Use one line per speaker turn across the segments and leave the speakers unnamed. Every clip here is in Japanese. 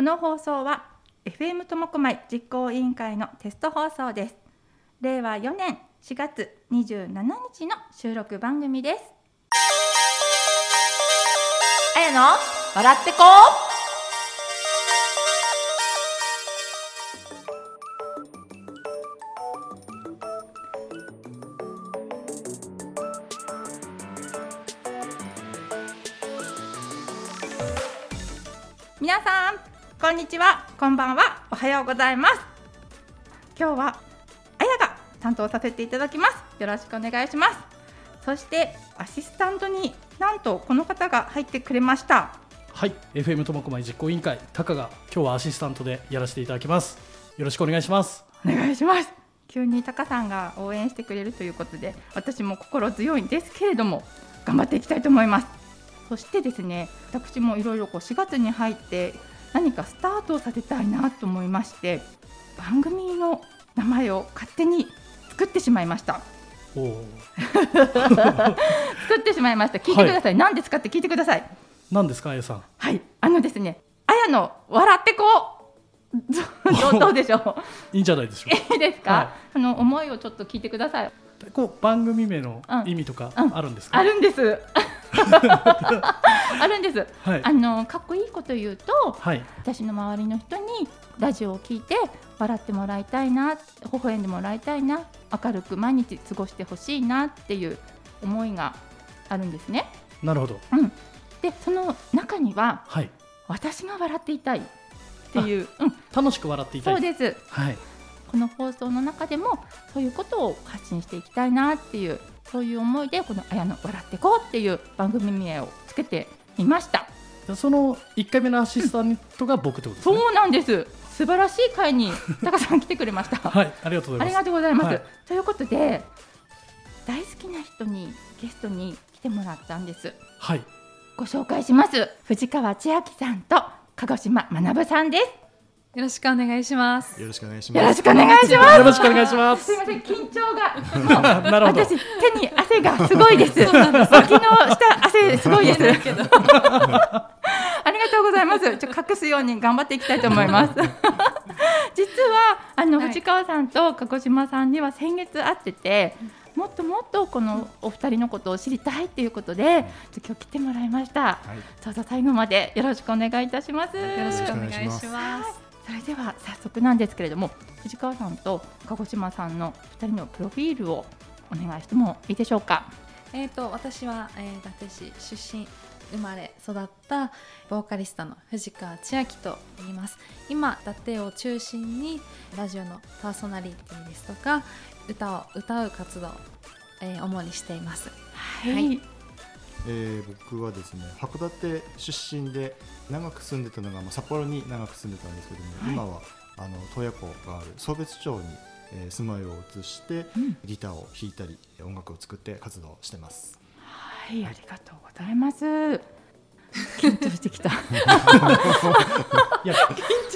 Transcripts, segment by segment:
この放送は FM 苫小牧実行委員会のテスト放送です。令和4年4月27日の収録番組です。あやの笑ってこにちは。こんばんは。おはようございます。今日はあやが担当させていただきます。よろしくお願いします。そしてアシスタントになんとこの方が入ってくれました。
はい。FM 苫小牧実行委員会タカが今日はアシスタントでやらせていただきます。よろしくお願いします。
お願いします。急にタカさんが応援してくれるということで私も心強いんですけれども頑張っていきたいと思います。そしてですね私もいろいろこう4月に入って何かスタートをさせたいなと思いまして番組の名前を勝手に作ってしまいました。作ってしまいました。聞いてください、何ですかって聞いてください。
何ですかあやさん。
はい。あのですねあやの笑ってこう。どうでしょう。
いいんじゃないでしょう。
いいですか、
は
あの思いをちょっと聞いてください。
かこう番組名の
うん
意味とか
うん。
あるんですか、
あるんです あるんです。
はい。
あのかっこいいこと言うと
はい。
私の周りの人にラジオを聞いて笑ってもらいたいな微笑んでもらいたいな明るく毎日過ごしてほしいなっていう思いがあるんですね。
なるほど。
でその中には
はい。
私が笑っていたいっていう、うん、
楽しく笑っていたい。
そうです。
はい。
この放送の中でもそういうことを発信していきたいなっていうそういう思いでこの「あやの笑ってこう」っていう番組名をつけてみました。
その1回目のアシスタントが僕ってことですね、
そうなんです素晴らしい会に高さん来てくれました。
はいありがとうご
あり
ざいます
がとうございます。
はい
ということで大好きな人にゲストに来てもらったんです。
はい
ご紹介します。藤川千秋さんと鹿児島学さんです。
よろしくお願いします。
よろしくお願いし
よろ
ます。
しくお願いします。
よろしくお願いします
すみません緊張がもう
なるほど
私手に汗がすごいです。脇の下汗すごいです。ありがとうございます。ちょっと隠すように頑張っていきたいと思います。実はあの、
はい
藤川さんと鹿児島さんには先月会ってて。もっともっとこのお二人のことを知りたいということで、今日来てもらいました。
はい、
どうぞ最後までよろしくお願いいたします。
よろしくお願いします。
それでは早速なんですけれども藤川さんと鹿児島さんの2人のプロフィールをお願いしてもいいでしょうか？
えっ、と私は、えー、伊達市出身生まれ育ったボーカリストの藤川千秋と言います。今伊達を中心にラジオのパーソナリティですとか歌を歌う活動を、えー主にしています。
はい、
はい。
えー僕はですね函館出身で長く住んでたのが、まあ、札幌に長く住んでたんですけども、
はい。
今はあの洞爺湖がある送別町に、えー住まいを移して、
うん。
ギターを弾いたり音楽を作って活動してます。
はい、ありがとうございます。緊張してきた。
いや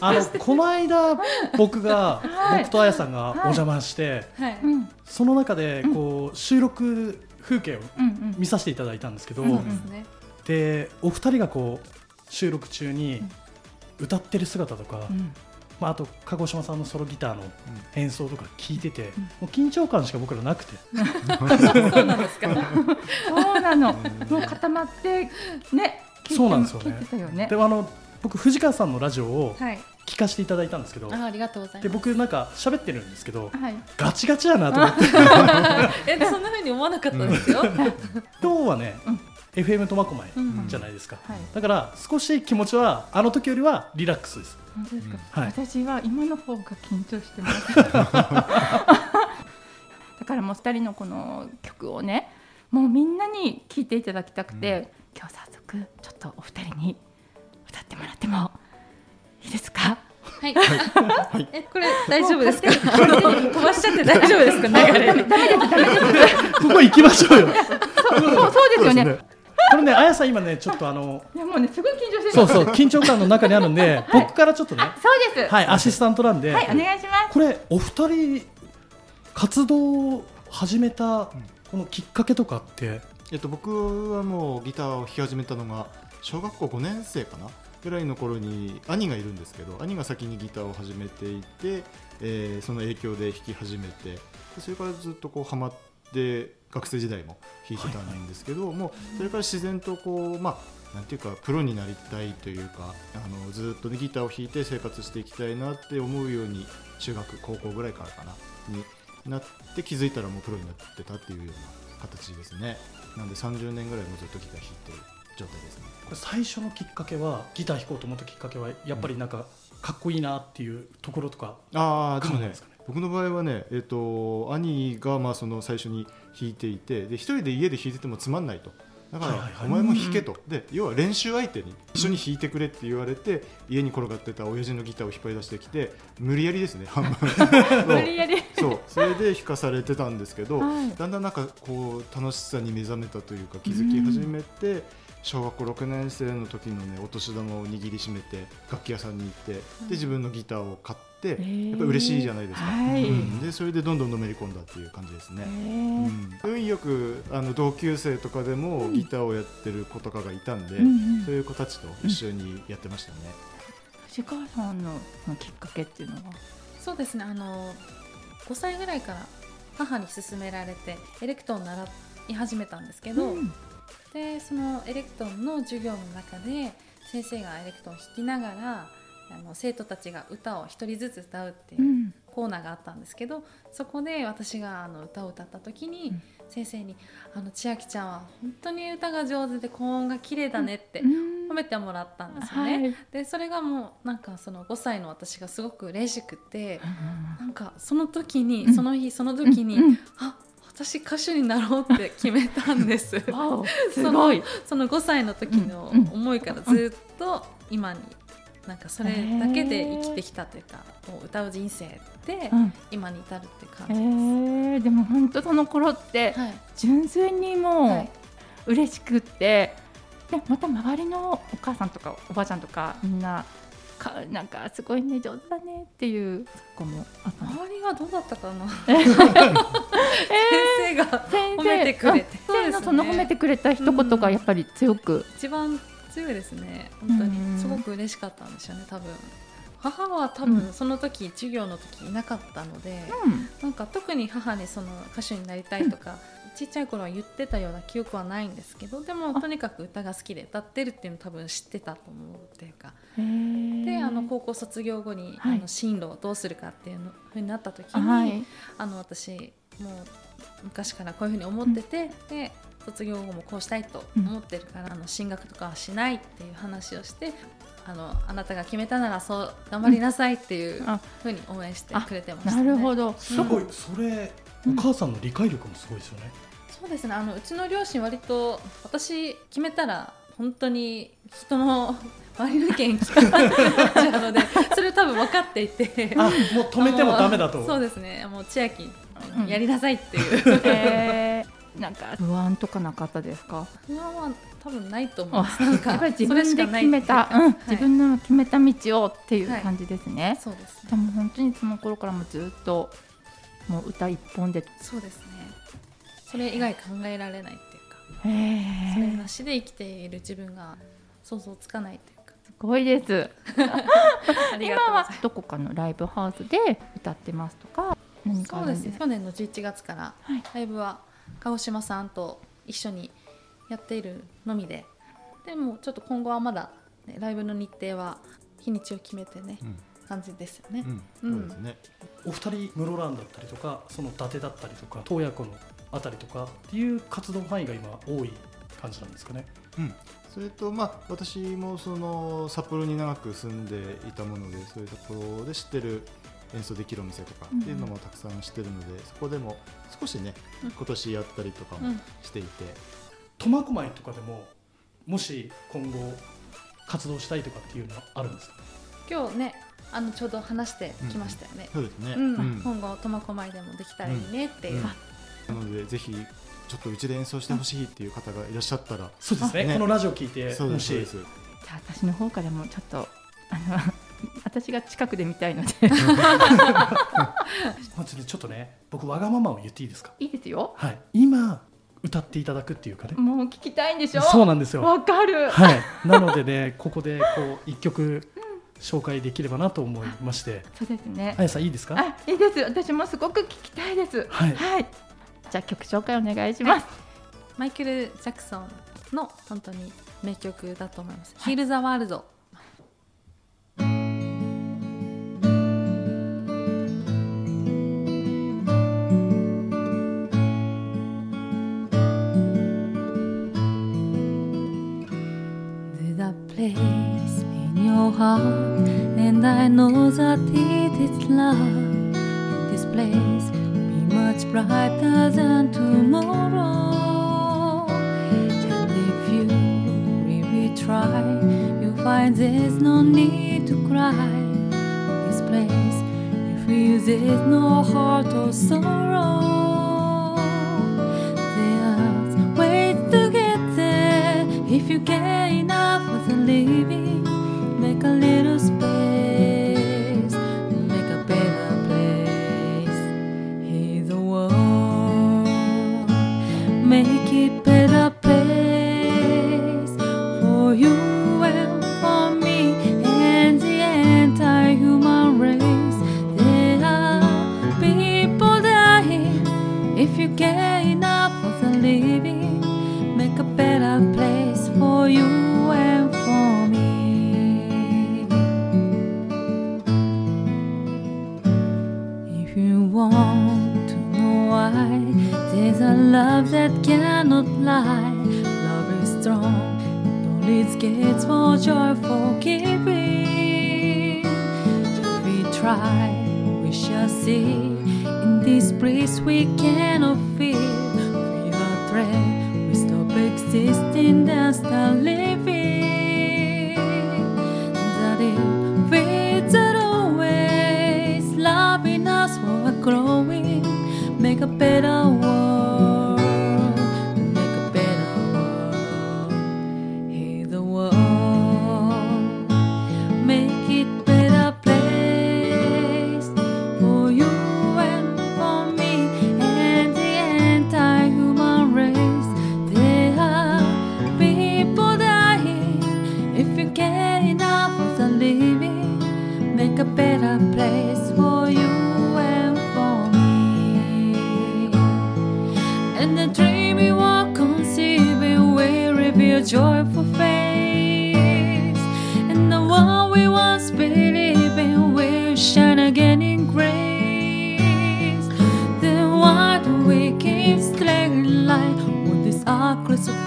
あのこの間僕が、
はい。
僕とあやさんがお邪魔して、
はい。
うん。
その中でこう収録風景を
うんうん。
見させていただいたんですけど、
うん。
そうですね。
でお二人がこう収録中に歌ってる姿とか、
うん。
まあ、あと鹿児島さんのソロギターの演奏とか聞いてて、
うん。
もう緊張感しか僕らなくて。
そうなんですか。
そうなの。
うん。
もう固まってね聞いて
そうなんですよね。
聞いてたよね。
でもあの僕藤川さんのラジオを
はい。
聞かせていただいたんですけど、
あありがとうござい
で
ます。
僕なんか喋ってるんですけど
はい。
ガチガチやなと思って。
えそんな風に思わなかったですよ、
今日はね、
うん
FM 苫小牧
うん
じゃないですか、
はい。
だから少し気持ちはあの時よりはリラックスです。
本当ですか、
はい。
私は今の方が緊張してます。だからもう2人のこの曲をねもうみんなに聴いていただきたくて、今日早速ちょっとお二人に歌ってもらってもいいですか？
はい。え、これ大丈夫ですか？飛ばしちゃって大丈夫ですか？流れ。
ここ行きましょうよ。
そうそうそうですよね
ねあやさん今ねちょっとあの
いやもうねすごい緊張してる。
そうそう緊張感の中にあるんで、僕からちょっとね
そうです。
はいアシスタントなんで、
はい、お願いします。
これお二人活動を始めたこのきっかけとかって？
えっと僕はもうギターを弾き始めたのが小学校5年生かな？ぐらいの頃に兄がいるんですけど兄が先にギターを始めていて、えーその影響で弾き始めてでそれからずっとこうハマって学生時代も弾いてたんですけど、もうそれから自然とこうまあなんていうかプロになりたいというかあのずっと、ね、ギターを弾いて生活していきたいなって思うように中学高校ぐらいからかなになって気づいたらもうプロになってたっていうような形ですね。なんで30年ぐらいもうずっとギター弾いてる状態ですね。
これ最初のきっかけはギター弾こうと思ったきっかけはやっぱりなんかかっこいいなっていうところとか
ああでもね
そうなんですかね？
僕の場合はね、えっと兄がまあその最初に弾いていてで一人で家で弾いててもつまんないと。だから、
はいはいはい。
お前も弾けと、で要は練習相手に一緒に弾いてくれって言われて、家に転がってた親父のギターを引っ張り出してきて無理やりですね半分
無理やり。
そう。それで弾かされてたんですけど、
はい。
だんだんなんかこう楽しさに目覚めたというか気づき始めて、小学校6年生の時のねお年玉を握りしめて楽器屋さんに行ってで自分のギターを買って、
ー。
やっぱ嬉しいじゃないですか、
はい。
うん。でそれでどんどんのめり込んだっていう感じですね。
へ
う
ー
ん。運よくあの同級生とかでもギターをやってる子とかがいたんで、
うんうん。
そういう子たちと一緒にやってましたね。
藤川さんのきっかけっていうのは？
そうですね。あの5歳ぐらいから母に勧められてエレクトーンを習い始めたんですけど、
うん
でそのエレクトーンの授業の中で先生がエレクトーンを弾きながらあの生徒たちが歌を一人ずつ歌うっていううん。コーナーがあったんですけどそこで私があの歌を歌った時に、
うん。
先生に「あの千秋ちゃんは本当に歌が上手で高音が綺麗だね」って
うん。
褒めてもらったんですよね。
はい。
でそれがもうなんかその5歳の私がすごく嬉しくてなんかその時に、
うん。
その日その時に、
うん。うん。
あ私歌手になろうって決めたんです。
すごい。
その5歳の時の
うんうん。
思いからずっと今になんかそれだけで生きてきたというか、もう歌う人生で
うん。
今に至るって感
え
じです。
ー、でも本当その頃って
はい。
純粋に
は
も
い。う
嬉しくって、でまた周りのお母さんとかおばあちゃんとかみんなかなんかすごいね上手だねっていう子も
周りはどうだったかな。
え
先生が褒めてくれて。
あ先生のその褒めてくれた一言がやっぱり強く、
一番強いですね本当
うん
にすごく嬉しかったんですよね多分。母は多分その時、授業の時いなかったので、
うん。
なんか特に母にその歌手になりたいとか、ちっちゃい頃は言ってたような記憶はないんですけどでも
あ。
とにかく歌が好きで歌ってるっていうの多分知ってたと思うっていうかであの高校卒業後に、
はい。
あの進路をどうするかっていうのふうになった時に、
はい。
あの私もう昔からこういうふうに思ってて、で卒業後もこうしたいと思ってるから、あの進学とかはしないっていう話をしてあのあなたが決めたならそう頑張りなさいっていう
あ。
ふうに応援してくれてました、
な
ね。
るほど、
すごいそれお母さんの理解力もすごいですよね、
そうですね。あのうちの両親割と私決めたら本当に人の 周りの意見聞かなくなっちゃうのでそれを多分分かっていて。
あもう止めてもダメだと。
そうですね。もう千秋
うん。
やりなさいっていう、
えー、なんか不安とかなかったですか？
不安は多分ないと思いますなん
やっ
か
ぱり自分で決めた、うん。
はい。
自分の決めた道をっていう
はい。
感じですね、
そうですね。
でも本当にその頃からもずっともう歌一本で。
そうですね。それ以外考えられないっていうか
へ
それ
ー
なしで生きている自分が想像つかないというか。
すごいで す。今はどこかのライブハウスで歌ってますとか何かあ
そうで
るんですか？
すね。去年の11月から
はい。
ライブは鹿児島さんと一緒にやっているのみで。でもちょっと今後はまだ、ね、ライブの日程は日にちを決めてね、
うん
感じですよね。
うん、そうですね。
お二人室蘭だったりとかその伊達だったりとか洞爺湖のあたりとかっていう活動範囲が今多い感じなんですかね。
うん、それとまあ私もその札幌に長く住んでいたものでそういうところで知ってる演奏できるお店とかっていうのもたくさん知ってるので、そこでも少しね
うん。
今年やったりとかも
うん
していて、
苫小牧とかでももし今後活動したいとかっていうのはあるんですか？
今日ねあのちょうど話してきましたよね。
そうですね、
うん。
うん。
今後苫小牧でもできたらいいねっていう、
うん。なのでぜひちょっとうちで演奏してほしいっていう方がいらっしゃったら、
そうですね。
ね。
このラジオ聞いて
そうで
もし
すそうです。
じゃあ私の方からもちょっとあの 私が近くで見たいので。
まずねちょっとね僕わがままを言っていいですか？
いいですよ。
はい。今歌っていただくっていうかね。
もう聞きたいんでしょ？
そうなんですよ。
わかる、
はい。なのでねここでこう一曲紹介できればなと思いまして。
そうですね。
あやさんいいですか？
あいいです。私もすごく聞きたいです。
はい。
じゃあ曲紹介お願いします、
マイケル・ジャクソンの本当に名曲だと思います。ヒール・ザ・ワールド。And I know that it is love. In this place, be much brighter than tomorrow. And if you really try, you'll find there's no need to cry. In this place, you feel there's no heart or sorrow. There's ways to get there if you care enough for the living. A little space, but it fades it always. loving us while we're growing, make a better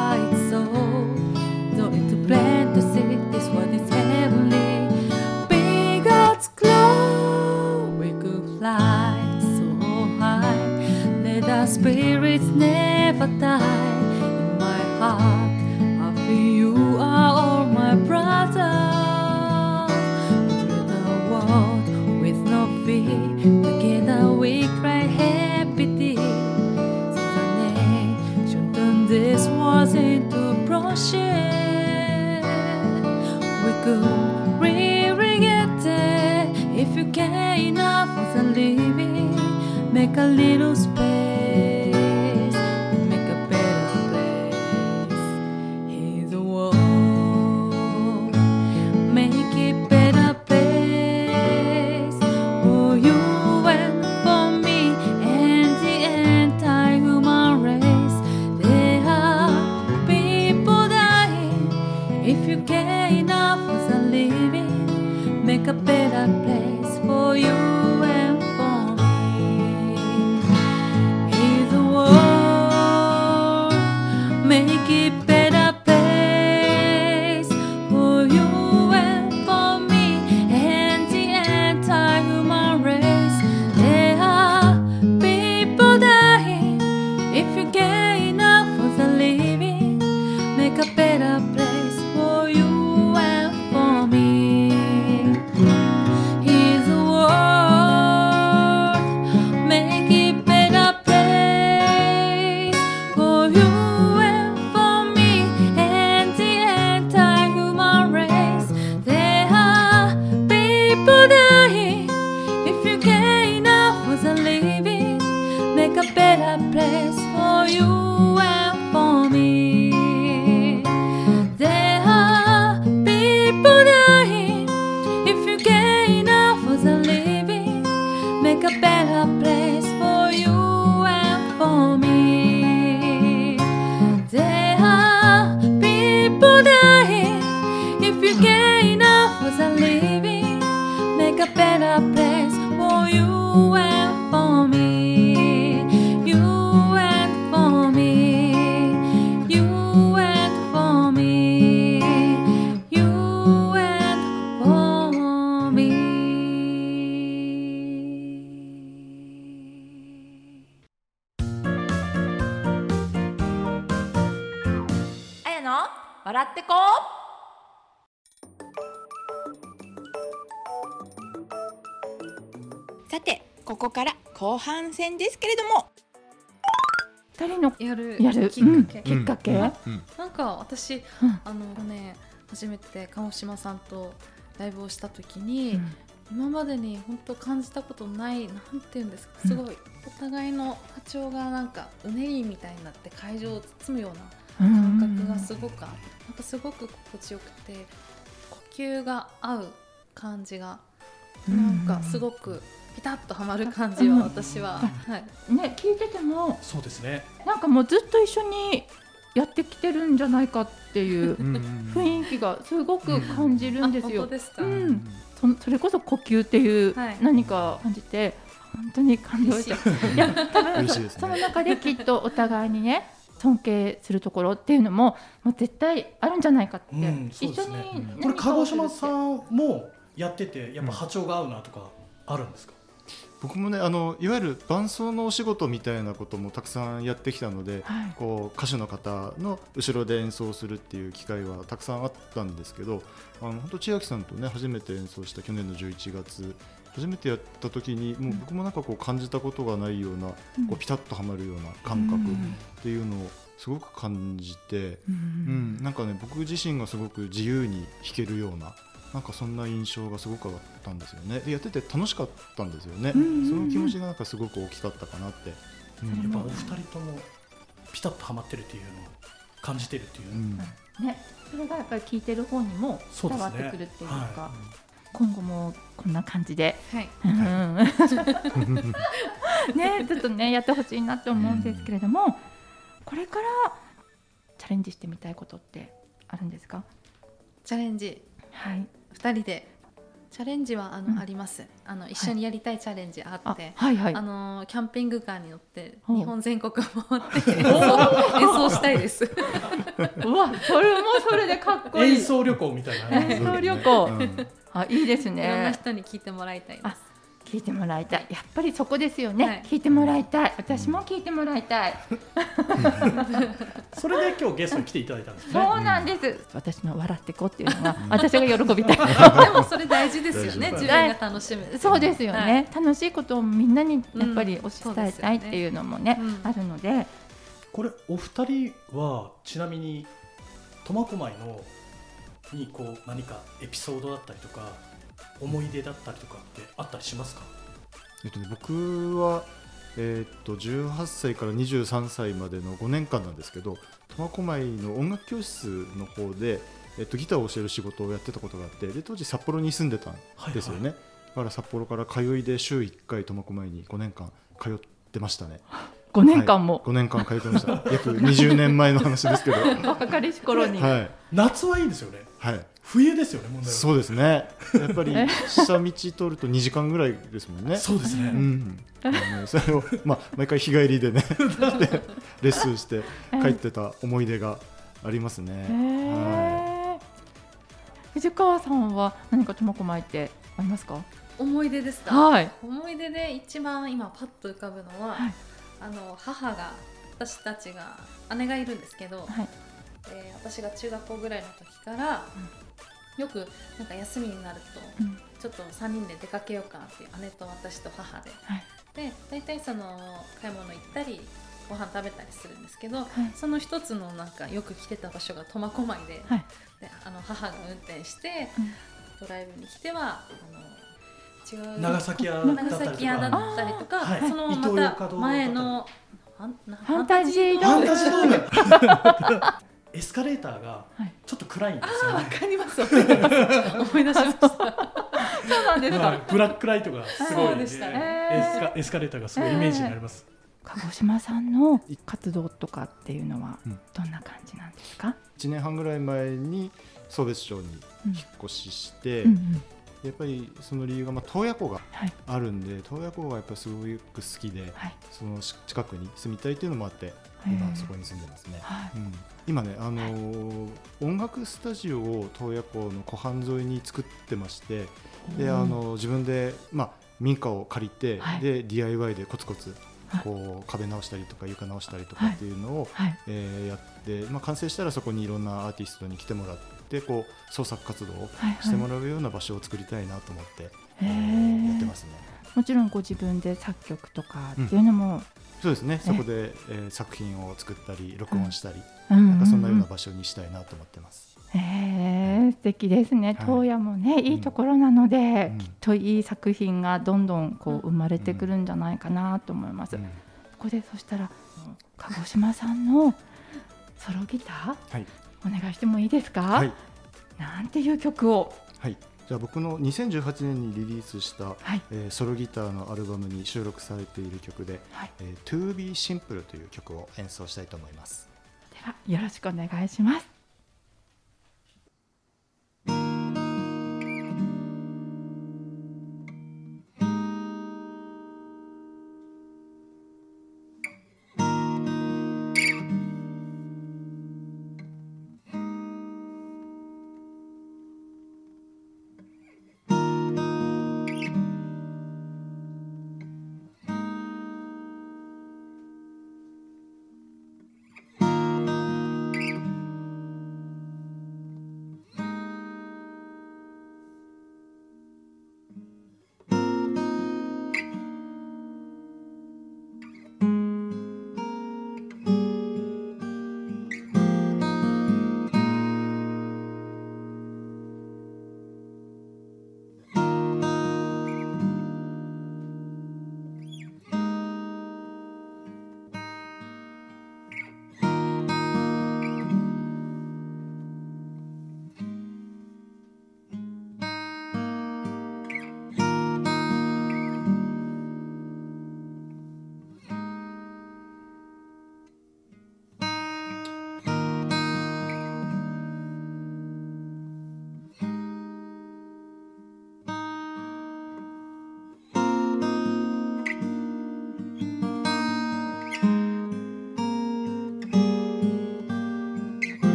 crucified soul? Though into plan to see this is heavenly. Be God's we could fly so high. Let our spirits never die. A little
笑ってこ
さてここから後半戦ですけれども。
二人の
やる
やる。
きっかけ、
きっかけ、
うん。
なんか私、
うん。
あのね初めて鹿児島さんとライブをした時
う
に、
ん。
今までに本当感じたことないなんていうんですか
うん。
すごい、お互いの波長がなんかうねりみたいになって会場を包むような感覚がすごくあなんかすごく心地よくて呼吸が合う感じがなんかすごくピタッとはまる感じは私は、はい、
ね聞いてても
そうですね。
なんかもうずっと一緒にやってきてるんじゃないかっていう
うん。
雰囲気がすごく感じるんですよ。うん。そそれこそ呼吸っていう
はい
何かを感じて、本当に感動しちゃう。い。や多分
嬉しいですね。
その中できっとお互いにね尊敬するところっていうのももう絶対あるんじゃないかって、
うんそう
一緒
ですね
に
これ鹿児島さ
ん
んもやっててやっぱ波長が合うなとかあるんですか、
僕もねあのいわゆる伴奏のお仕事みたいなこともたくさんやってきたので、
はい。
こう歌手の方の後ろで演奏するっていう機会はたくさんあったんですけどあの本当千秋さんとね初めて演奏した去年の11月初めてやった時にもう僕もなんかこう感じたことがないような、
うん。
こうピタッとはまるような感覚っていうのをすごく感じて、
う
うんんなんかね僕自身がすごく自由に弾けるようななんかそんな印象がすごくあったんですよね。でやってて楽しかったんですよね、
うん。うんうん
その気持ちがなんかすごく大きかったかなって、うん。
やっぱお二人ともピタッとはまってるっていうのを感じてるっていう、
うん。
ね。それがやっぱり聞いてる方にも伝わってくるっていうか。
は
今後もこんな感じで、
はい。
うん。ねちょっとねやってほしいなって思うんですけれども、これからチャレンジしてみたいことってあるんですか？
チャレンジ。
はい。
2人で。チャレンジはあの、
うん。
あります。あの一緒にやりたいチャレンジあ
あ
って、
はいはい。
あのキャンピングカーに乗って日本全国回って 演奏演奏したいです。
うわそれもそれでかっこいい。
演奏旅行みたいな、
演奏旅行。
うん
あいいです
いろんな
ね
人に聞いてもらいたいで
あ
す。
聞いてもらいたい。やっぱりそこですよね、
はい。
聞いてもらいたい。私も聞いてもらいたい、
それで今日ゲストに来ていただいたんですね。
そうなんです、私の笑ってこっていうのが 私が喜びたい。
でもそれ大事ですよね。自分が楽しむ。
そうですよね、
は
楽しいことをみんなにやっぱり
うん
押し伝えたいっていうのもね,、
うん。
あるので。
これお二人はちなみに苫小牧のにこう何かエピソードだったりとか思い出だったりとかってあったりしますか？
えっとね、僕は、えーっと18歳から23歳までの5年間なんですけど苫小牧の音楽教室の方で、えっと、ギターを教える仕事をやってたことがあってで当時札幌に住んでたんですよね、だから札幌から通いで週1回苫小牧に5年間通ってましたね
5年間も、
5年間通ってました。約20年前の話ですけど。は
若かりし頃に、
い、
夏はいいですよね。
はい、
冬ですよね問題は。
そうですね。やっぱり 下道通ると2時間ぐらいですもんね。
そうですね、
うん、あのねそれを、まあ、毎回日帰りでねで レッスンして帰ってた思い出がありますね。
へー。藤川さんは何か苫小牧ってありますか？
思い出ですか？
はい。
思い出で一番今パッと浮かぶのは、
はい
あの母が私たちが姉がいるんですけど、
はい。
えー私が中学校ぐらいの時から、よくなんか休みになると、
うん。
ちょっと3人で出かけようかっていう姉と私と母で、
はい。
で大体その買い物行ったりご飯食べたりするんですけど、
はい。
その一つのなんかよく来てた場所が苫小牧で,、
はい。
であの母が運転して、
うん。
ドライブに来てはあの
長崎屋だったりと
長
かはい。
そのまた前のファンな
ファンタジー
ファンタ
ドーム
ジードーム。エスカレーターが
はい。
ちょっと暗いんですよ
わ
ね、
かります思い出しました思い出しました。
そうなんですか。
はい。ブラックライトがすごい、ね、エスカエスカレーターがすごいイメージになります、
鹿児島さんの活動とかっていうのは
うん。
どんな感じなんですか、
1年半ぐらい前に送別町に
うん
引っ越しして、
うんうん
やっぱりその理由が、まあ、洞爺湖が
はい。
あるんで洞爺湖がやっぱすごく好きで、
はい。
その近くに住みたいっていうのもあって
へ
今
ー
そこに住んでますね。
はい。
うん、今ね、あのー音楽スタジオを洞爺湖の湖畔沿いに作ってましてで、あの自分で、まあ、民家を借りて、
はい。
で DIY でコツコツ
はい。
こう壁直したりとか床直したりとかっていうのを、
はい。
えーやって、まあ、完成したらそこにいろんなアーティストに来てもらってこう創作活動を
はい
してもらうような場所を作りたいなと思って、
へ
えーやって
ー
ますね。
もちろんご自分で作曲とかっていうのも、
そうですね。そこで、えー作品を作ったり録音したり、
うん
なんかそんなような場所にしたいなと思ってます。
へえ素敵ですね。
はい。
東野もね、いいところなので、
うん。
きっといい作品がどんどんこう生まれてくるんじゃないかなと思います。
うん。
ここでそしたら鹿児島さんのソロギター
はい、
お願いしてもいいですか？
はい
なんていう曲を、
はい、じゃあ僕の2018年にリリースした、
はい
えーソロギターのアルバムに収録されている曲で
はい、「
えー To Be Simple」という曲を演奏したいと思います。
ではよろしくお願いします。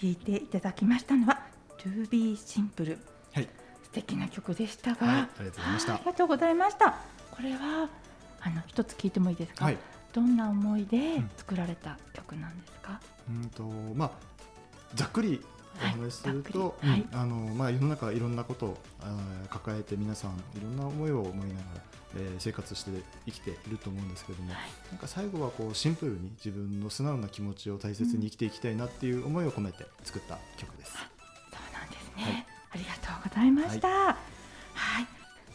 聴いていただきましたのは To Be Simple
はい。
素敵な曲でしたが、
はいありがとうございました。
はいありがとうございました。これはあの一つ聞いてもいいですか、
はい。
どんな思いで
うん。
作られた曲なんですか、
うんとまあざっくりお話しすると、
はい。
うんあのまあ世の中いろんなことを抱えて皆さんいろんな思いを思いながら、えー生活して生きていると思うんですけども、
はい。
なんか最後はこうシンプルに自分の素直な気持ちを大切に生きていきたいなっていう思いを込めて作った曲です。
そうなんですね、
はい。
ありがとうございました。はい、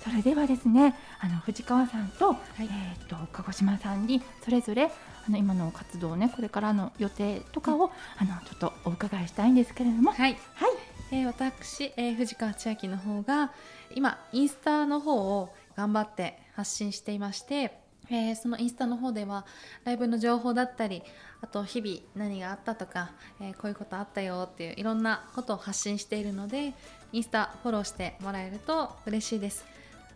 それではですねあの藤川さんと,、えー、と鹿児島さんにそれぞれあの今の活動ねこれからの予定とかを、あのちょっとお伺いしたいんですけれども。
はい、
はい。
えー私、えー藤川千秋の方が今インスタの方を頑張って発信していまして、えーそのインスタの方ではライブの情報だったりあと日々何があったとか、えーこういうことあったよっていういろんなことを発信しているのでインスタフォローしてもらえると嬉しいです。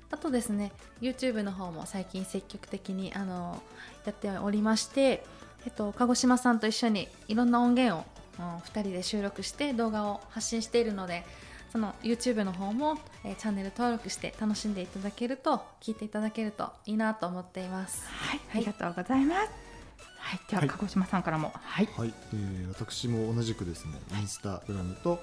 あとですね YouTube の方も最近積極的にあのやっておりまして、えっと、鹿児島さんと一緒にいろんな音源を2人で収録して動画を発信しているのでその YouTube の方も、えーチャンネル登録して楽しんでいただけると聞いていただけるといいなと思っています。
はい、ありがとうございます。はい、では、
はい
鹿児島さんからも、はい、
はい、えー私も同じくですね、インスタグラムと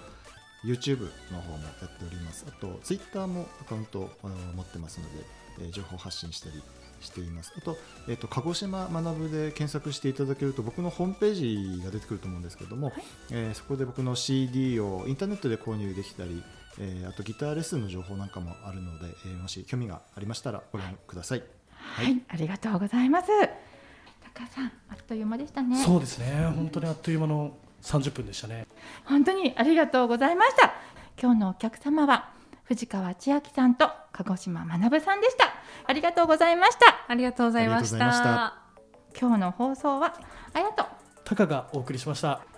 YouTube の方もやっております。あと Twitter もアカウントを持ってますので、えー情報発信したりしています。あと、えっ、と鹿児島学ぶで検索していただけると僕のホームページが出てくると思うんですけども、えーそこで僕の CD をインターネットで購入できたり、えーあとギターレッスンの情報なんかもあるので、えーもし興味がありましたらご覧ください。
はい、ありがとうございます。高さん、あっという間でしたね。
そうですね本当にあっという間の30分でしたね
本当にありがとうございました。今日のお客様は藤川千秋さんと鹿児島学さんでした。ありがとうございました。
ありがとうございました
た。
今日の放送はあやと
タカがお送りしました